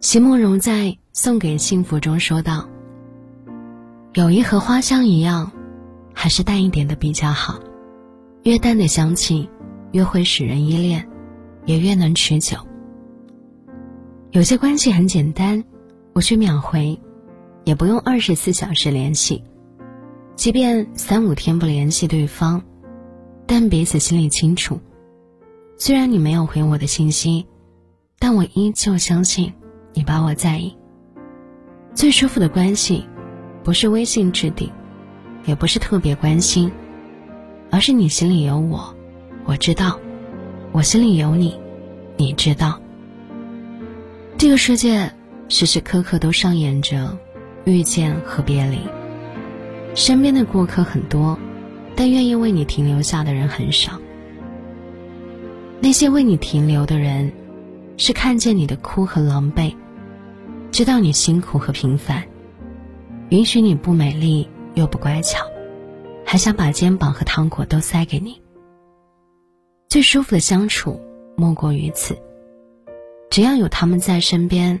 席慕容在《送给幸福》中说道：“友谊和花香一样，还是淡一点的比较好。越淡的香气，越会使人依恋，也越能持久。有些关系很简单，无需秒回，也不用二十四小时联系，即便三五天不联系对方，但彼此心里清楚。虽然你没有回我的信息，但我依旧相信。”你把我在意。最舒服的关系，不是微信置顶，也不是特别关心，而是你心里有我，我知道；我心里有你，你知道。这个世界时时刻刻都上演着遇见和别离，身边的过客很多，但愿意为你停留下的人很少。那些为你停留的人，是看见你的哭和狼狈。知道你辛苦和平凡，允许你不美丽又不乖巧，还想把肩膀和糖果都塞给你。最舒服的相处莫过于此。只要有他们在身边，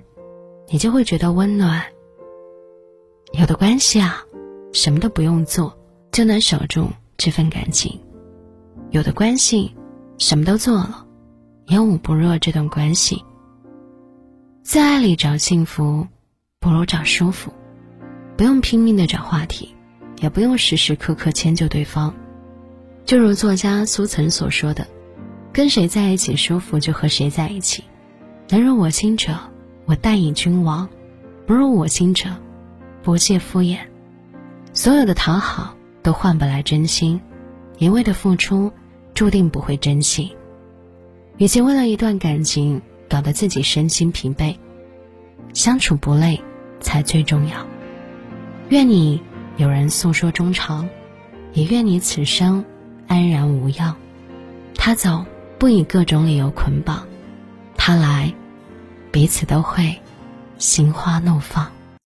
你就会觉得温暖。有的关系啊，什么都不用做就能守住这份感情；有的关系，什么都做了也捂不热这段关系。在爱里找幸福，不如找舒服。不用拼命的找话题，也不用时时刻刻迁就对方。就如作家苏岑所说的：“跟谁在一起舒服，就和谁在一起。能入我心者，我待以君王；不入我心者，不屑敷衍。所有的讨好都换不来真心，一味的付出注定不会珍惜。与其为了一段感情。”搞得自己身心疲惫，相处不累才最重要。愿你有人诉说衷肠，也愿你此生安然无恙。他走不以各种理由捆绑，他来，彼此都会心花怒放。